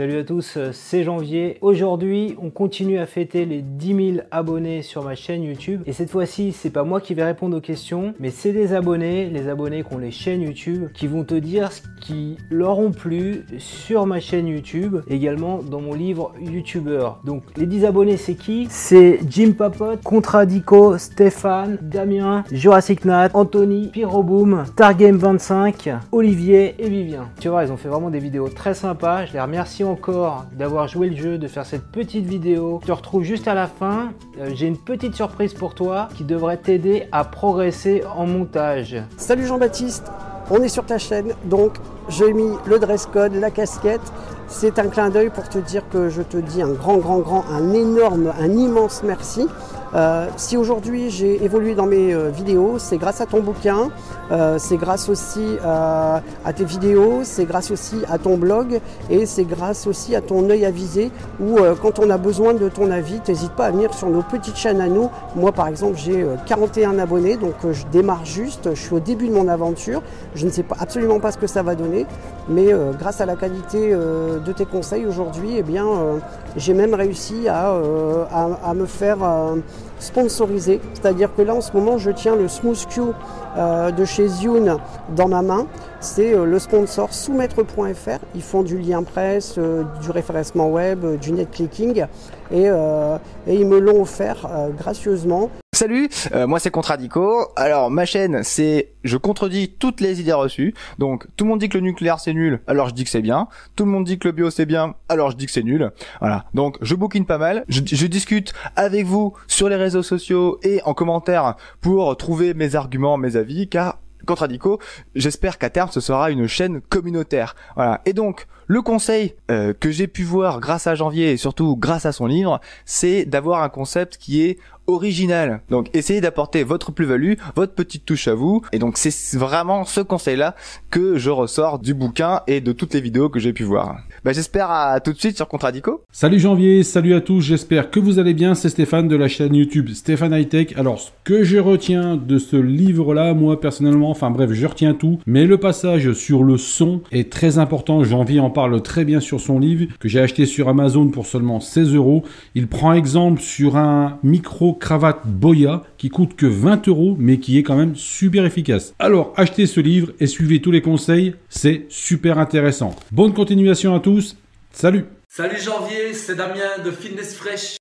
Salut à tous, c'est Janvier. Aujourd'hui, on continue à fêter les 10 000 abonnés sur ma chaîne YouTube. Et cette fois-ci, c'est pas moi qui vais répondre aux questions, mais c'est des abonnés, les abonnés qui ont les chaînes YouTube, qui vont te dire ce qui leur ont plu sur ma chaîne YouTube, également dans mon livre YouTuber. Donc, les 10 abonnés, c'est qui? C'est Jim Papote, Contradico, Stéphane, Damien, Jurassic Nat, Anthony, Pyroboom, Stargame25, Olivier et Vivien. Tu vois, ils ont fait vraiment des vidéos très sympas. Je les remercie d'avoir joué le jeu, de faire cette petite vidéo. Je te retrouve juste à la fin. Euh, j'ai une petite surprise pour toi qui devrait t'aider à progresser en montage. Salut Jean-Baptiste, on est sur ta chaîne, donc j'ai mis le dress code, la casquette. C'est un clin d'œil pour te dire que je te dis un grand, grand, grand, un énorme, un immense merci. Euh, si aujourd'hui j'ai évolué dans mes euh, vidéos, c'est grâce à ton bouquin, euh, c'est grâce aussi à, tes vidéos, c'est grâce aussi à ton blog et c'est grâce aussi à ton œil avisé où quand on a besoin de ton avis, n'hésite pas à venir sur nos petites chaînes à nous. Moi par exemple j'ai 41 abonnés donc je démarre juste, je suis au début de mon aventure, je ne sais pas, absolument pas ce que ça va donner, mais grâce à la qualité de tes conseils aujourd'hui, eh bien j'ai même réussi à, à me faire sponsorisé. C'est-à-dire que là, en ce moment, je tiens le Smooth euh, de chez Zune dans ma main. C'est euh, le sponsor soumettre.fr. Ils font du lien presse, euh, du référencement web, du net clicking. Et, et ils me l'ont offert gracieusement. Salut, moi c'est Contradico. Alors ma chaîne c'est je contredis toutes les idées reçues. Donc tout le monde dit que le nucléaire c'est nul, alors je dis que c'est bien. Tout le monde dit que le bio c'est bien, alors je dis que c'est nul. Voilà. Donc je bouquine pas mal. Je, je discute avec vous sur les réseaux sociaux et en commentaire pour trouver mes arguments, mes avis, car Contradico, j'espère qu'à terme ce sera une chaîne communautaire. Voilà. Et donc le conseil euh, que j'ai pu voir grâce à Janvier et surtout grâce à son livre, c'est d'avoir un concept qui est original. Donc essayez d'apporter votre plus-value, votre petite touche à vous. Et donc c'est vraiment ce conseil-là que je ressors du bouquin et de toutes les vidéos que j'ai pu voir. Bah, j'espère à tout de suite sur Contradico. Salut Janvier, salut à tous, j'espère que vous allez bien. C'est Stéphane de la chaîne YouTube Stéphane High Tech. Alors ce que je retiens de ce livre-là, moi personnellement, enfin bref, je retiens tout. Mais le passage sur le son est très important. Janvier en parle très bien sur son livre que j'ai acheté sur Amazon pour seulement 16 euros. Il prend exemple sur un micro cravate Boya qui coûte que 20 euros mais qui est quand même super efficace. Alors achetez ce livre et suivez tous les conseils, c'est super intéressant. Bonne continuation à tous, salut Salut Janvier, c'est Damien de Fitness Fresh.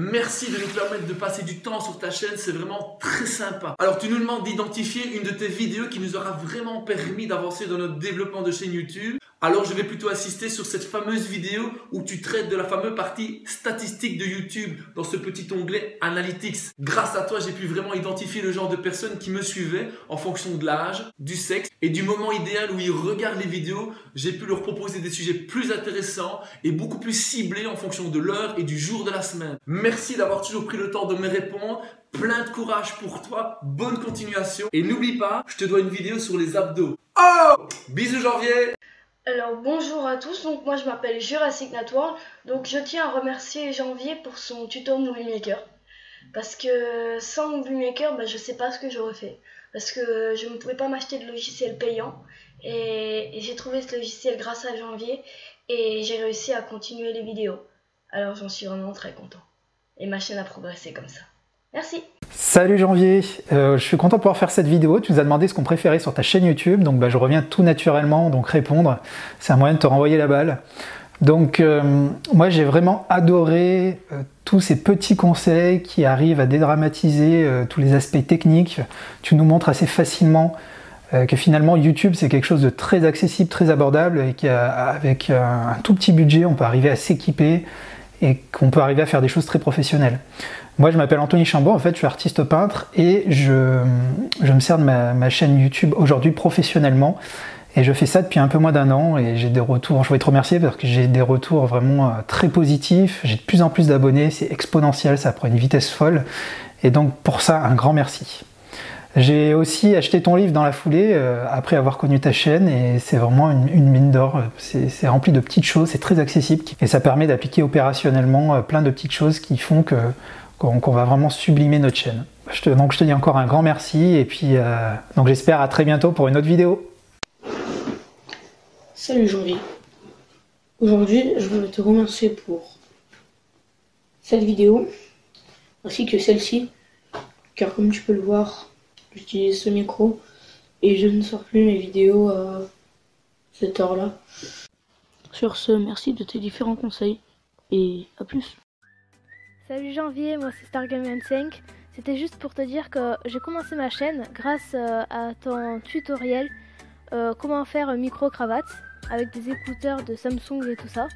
Merci de nous permettre de passer du temps sur ta chaîne, c'est vraiment très sympa. Alors tu nous demandes d'identifier une de tes vidéos qui nous aura vraiment permis d'avancer dans notre développement de chaîne YouTube alors je vais plutôt assister sur cette fameuse vidéo où tu traites de la fameuse partie statistique de YouTube dans ce petit onglet Analytics. Grâce à toi, j'ai pu vraiment identifier le genre de personnes qui me suivaient en fonction de l'âge, du sexe et du moment idéal où ils regardent les vidéos. J'ai pu leur proposer des sujets plus intéressants et beaucoup plus ciblés en fonction de l'heure et du jour de la semaine. Merci d'avoir toujours pris le temps de me répondre. Plein de courage pour toi, bonne continuation et n'oublie pas, je te dois une vidéo sur les abdos. Oh Bisous janvier alors bonjour à tous, donc moi je m'appelle Jurassic Network, donc je tiens à remercier Janvier pour son tuto Movie Maker. Parce que sans Movie Maker, bah, je sais pas ce que j'aurais fait. Parce que je ne pouvais pas m'acheter de logiciel payant. Et, et j'ai trouvé ce logiciel grâce à Janvier. Et j'ai réussi à continuer les vidéos. Alors j'en suis vraiment très content. Et ma chaîne a progressé comme ça. Merci Salut Janvier, euh, je suis content de pouvoir faire cette vidéo. Tu nous as demandé ce qu'on préférait sur ta chaîne YouTube, donc bah, je reviens tout naturellement, donc répondre. C'est un moyen de te renvoyer la balle. Donc euh, moi j'ai vraiment adoré euh, tous ces petits conseils qui arrivent à dédramatiser tous les aspects techniques. Tu nous montres assez facilement que finalement YouTube c'est quelque chose de très accessible, très abordable et qu'avec un tout petit budget on peut arriver à s'équiper et qu'on peut arriver à faire des choses très professionnelles. Moi, je m'appelle Anthony Chambaud, en fait, je suis artiste peintre et je, me sers de ma, chaîne YouTube aujourd'hui professionnellement. Et je fais ça depuis un peu moins d'un an et j'ai des retours, je voulais te remercier parce que j'ai des retours vraiment euh, très positifs. J'ai de plus en plus d'abonnés, c'est exponentiel, ça prend une vitesse folle. Et donc pour ça, un grand merci. J'ai aussi acheté ton livre dans la foulée euh, après avoir connu ta chaîne et c'est vraiment une, mine d'or. C'est rempli de petites choses, c'est très accessible et ça permet d'appliquer opérationnellement euh, plein de petites choses qui font qu'on va vraiment sublimer notre chaîne. Donc je te dis encore un grand merci et puis euh, donc j'espère à très bientôt pour une autre vidéo. Salut Janvier, Aujourd'hui, je veux te remercier pour cette vidéo, ainsi que celle-ci, car comme tu peux le voir, j'utilise ce micro et je ne sors plus mes vidéos à cette heure-là. Sur ce, merci de tes différents conseils et à plus. Salut Janvier, moi c'est Stargame25. C'était juste pour te dire que j'ai commencé ma chaîne grâce euh, à ton tutoriel euh, comment faire un micro-cravate avec des écouteurs de Samsung et tout ça.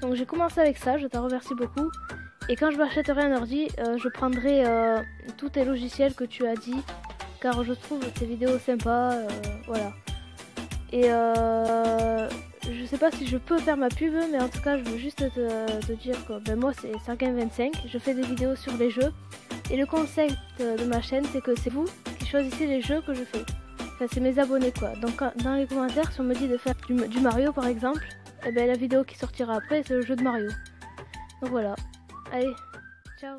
Donc j'ai commencé avec ça, je te remercie beaucoup. Et quand je m'achèterai un ordi, euh, je prendrai tous tes logiciels que tu as dit, car je trouve tes vidéos sympas, euh, voilà. Et je sais pas si je peux faire ma pub, mais en tout cas je veux juste te, dire que ben, moi c'est Sargame25, je fais des vidéos sur les jeux. Et le concept de ma chaîne c'est que c'est vous qui choisissez les jeux que je fais c'est mes abonnés quoi. Donc dans les commentaires, si on me dit de faire du, Mario par exemple, et eh ben la vidéo qui sortira après c'est le jeu de Mario. Donc voilà. Allez, ciao.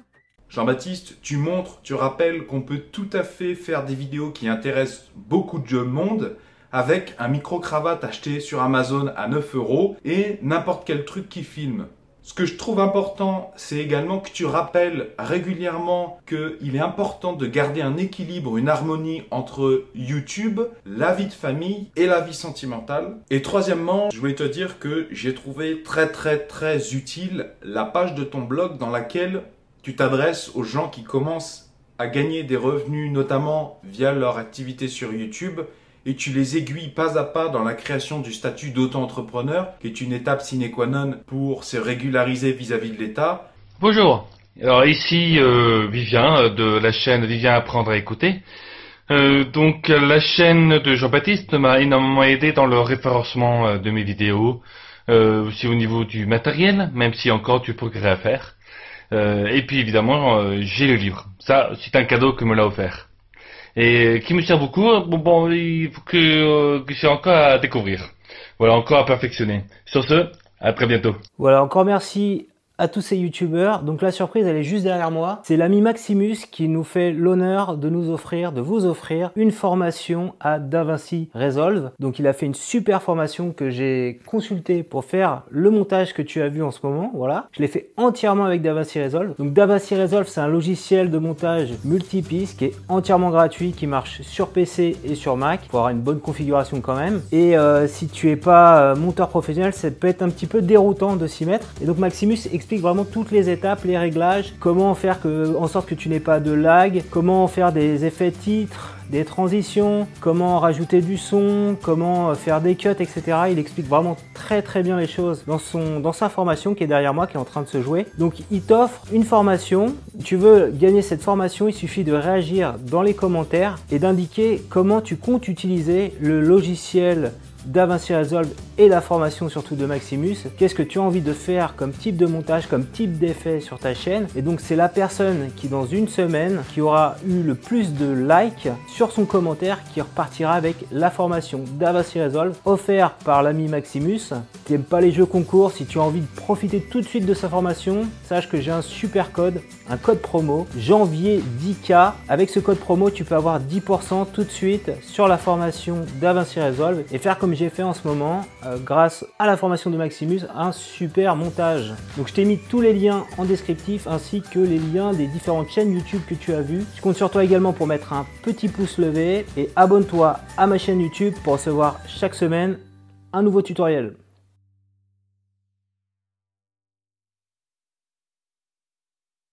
Jean-Baptiste, tu montres, tu rappelles qu'on peut tout à fait faire des vidéos qui intéressent beaucoup de monde avec un micro-cravate acheté sur Amazon à 9 euros et n'importe quel truc qui filme. Ce que je trouve important, c'est également que tu rappelles régulièrement qu'il est important de garder un équilibre, une harmonie entre YouTube, la vie de famille et la vie sentimentale. Et troisièmement, je voulais te dire que j'ai trouvé très très très utile la page de ton blog dans laquelle tu t'adresses aux gens qui commencent à gagner des revenus, notamment via leur activité sur YouTube et tu les aiguilles pas à pas dans la création du statut d'auto-entrepreneur, qui est une étape sine qua non pour se régulariser vis-à-vis de l'État. Bonjour. Alors ici euh, Vivien euh, de la chaîne Vivien apprendre à écouter. Euh, donc la chaîne de Jean-Baptiste m'a énormément aidé dans le référencement de mes vidéos, aussi au niveau du matériel, même si encore du progrès à faire. Et puis évidemment j'ai le livre. Ça c'est un cadeau que me l'a offert et qui me sert beaucoup. Bon, bon il faut que, euh, que j'ai encore à découvrir. Voilà, encore à perfectionner. Sur ce, à très bientôt. Voilà, encore merci à tous ces youtubeurs. Donc la surprise, elle est juste derrière moi. C'est l'ami Maximus qui nous fait l'honneur de nous offrir, de vous offrir une formation à DaVinci Resolve. Donc il a fait une super formation que j'ai consultée pour faire le montage que tu as vu en ce moment. Voilà, je l'ai fait entièrement avec DaVinci Resolve. Donc DaVinci Resolve, c'est un logiciel de montage multipiste qui est entièrement gratuit, qui marche sur PC et sur Mac pour avoir une bonne configuration quand même. Et euh, si tu es pas euh, monteur professionnel, ça peut être un petit peu déroutant de s'y mettre. Et donc Maximus explique vraiment toutes les étapes, les réglages, comment faire que, en sorte que tu n'aies pas de lag, comment faire des effets titres, des transitions, comment rajouter du son, comment faire des cuts, etc. Il explique vraiment très très bien les choses dans, son, dans sa formation qui est derrière moi, qui est en train de se jouer. Donc il t'offre une formation. Tu veux gagner cette formation, il suffit de réagir dans les commentaires et d'indiquer comment tu comptes utiliser le logiciel DaVinci Resolve et la formation surtout de Maximus. Qu'est-ce que tu as envie de faire comme type de montage, comme type d'effet sur ta chaîne? Et donc c'est la personne qui dans une semaine, qui aura eu le plus de likes sur son commentaire, qui repartira avec la formation DaVinci Resolve offerte par l'ami Maximus. Tu n'aimes pas les jeux concours, si tu as envie de profiter tout de suite de sa formation, sache que j'ai un super code, un code promo, janvier 10K. Avec ce code promo, tu peux avoir 10% tout de suite sur la formation DaVinci Resolve et faire comme j'ai fait en ce moment, euh, grâce à la formation de Maximus, un super montage. Donc je t'ai mis tous les liens en descriptif ainsi que les liens des différentes chaînes YouTube que tu as vues. Je compte sur toi également pour mettre un petit pouce levé et abonne-toi à ma chaîne YouTube pour recevoir chaque semaine un nouveau tutoriel.